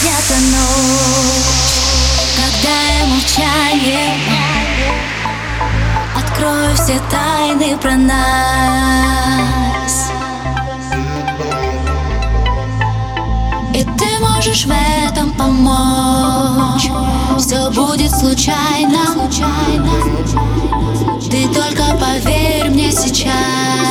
где-то, но Когда я молчание Открою все тайны про нас. И ты можешь в этом помочь. Все будет случайно. Ты только поверь мне сейчас.